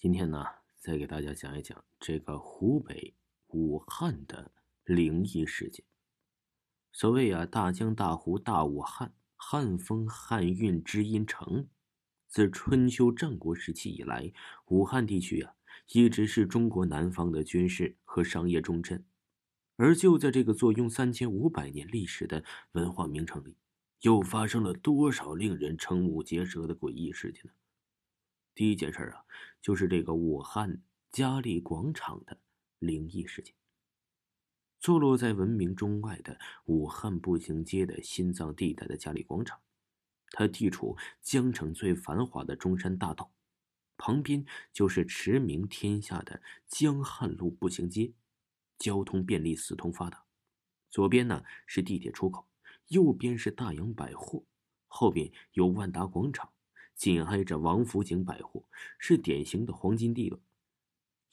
今天呢，再给大家讲一讲这个湖北武汉的灵异事件。所谓啊，大江大湖大武汉，汉风汉韵知音城。自春秋战国时期以来，武汉地区啊，一直是中国南方的军事和商业重镇。而就在这个坐拥三千五百年历史的文化名城里，又发生了多少令人瞠目结舌的诡异事件呢？第一件事啊，就是这个武汉嘉利广场的灵异事件。坐落在闻名中外的武汉步行街的心脏地带的嘉利广场，它地处江城最繁华的中山大道，旁边就是驰名天下的江汉路步行街，交通便利，四通发达。左边呢是地铁出口，右边是大洋百货，后边有万达广场。紧挨着王府井百货，是典型的黄金地段。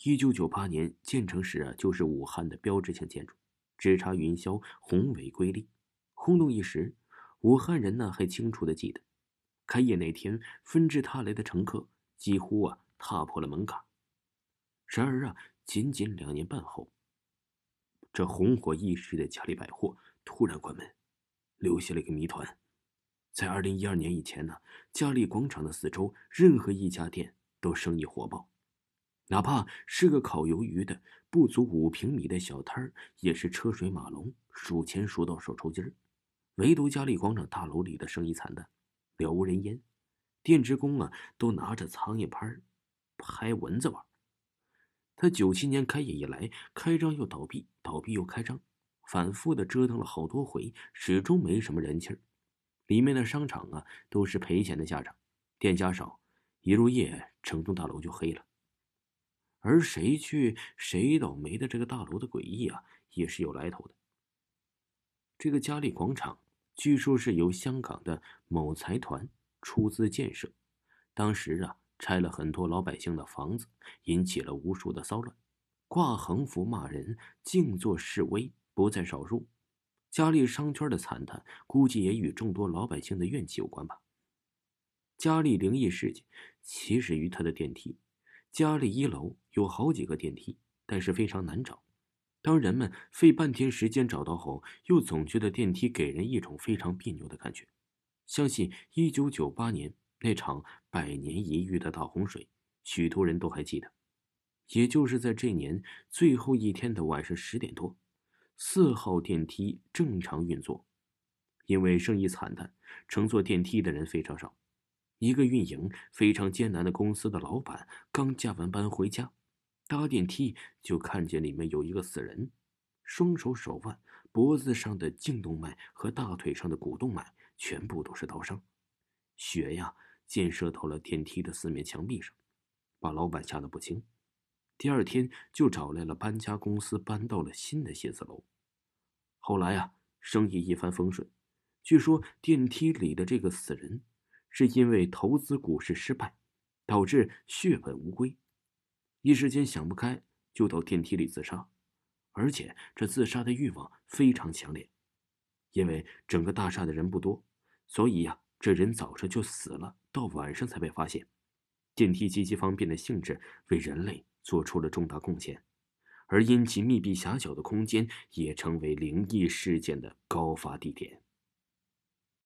一九九八年建成时啊，就是武汉的标志性建筑，直插云霄，宏伟瑰丽，轰动一时。武汉人呢还清楚的记得，开业那天，纷至沓来的乘客几乎啊踏破了门槛。然而啊，仅仅两年半后，这红火一时的嘉里百货突然关门，留下了一个谜团。在二零一二年以前呢，嘉利广场的四周任何一家店都生意火爆，哪怕是个烤鱿鱼的不足五平米的小摊儿，也是车水马龙，数钱数到手抽筋儿。唯独嘉利广场大楼里的生意惨淡，了无人烟，店职工啊都拿着苍蝇拍拍蚊子玩。他九七年开业以来，开张又倒闭，倒闭又开张，反复的折腾了好多回，始终没什么人气儿。里面的商场啊，都是赔钱的下场，店家少，一入夜，整栋大楼就黑了。而谁去谁倒霉的这个大楼的诡异啊，也是有来头的。这个嘉利广场，据说是由香港的某财团出资建设，当时啊，拆了很多老百姓的房子，引起了无数的骚乱，挂横幅骂人、静坐示威不在少数。嘉利商圈的惨淡，估计也与众多老百姓的怨气有关吧。嘉利灵异事件起始于他的电梯。嘉利一楼有好几个电梯，但是非常难找。当人们费半天时间找到后，又总觉得电梯给人一种非常别扭的感觉。相信一九九八年那场百年一遇的大洪水，许多人都还记得。也就是在这年最后一天的晚上十点多。四号电梯正常运作，因为生意惨淡，乘坐电梯的人非常少。一个运营非常艰难的公司的老板刚加完班回家，搭电梯就看见里面有一个死人，双手手腕、脖子上的颈动脉和大腿上的股动脉全部都是刀伤，血呀溅射到了电梯的四面墙壁上，把老板吓得不轻。第二天就找来了搬家公司，搬到了新的写字楼。后来啊，生意一帆风顺。据说电梯里的这个死人，是因为投资股市失败，导致血本无归，一时间想不开，就到电梯里自杀。而且这自杀的欲望非常强烈，因为整个大厦的人不多，所以呀，这人早上就死了，到晚上才被发现。电梯极其方便的性质，为人类。做出了重大贡献，而因其密闭狭小的空间，也成为灵异事件的高发地点。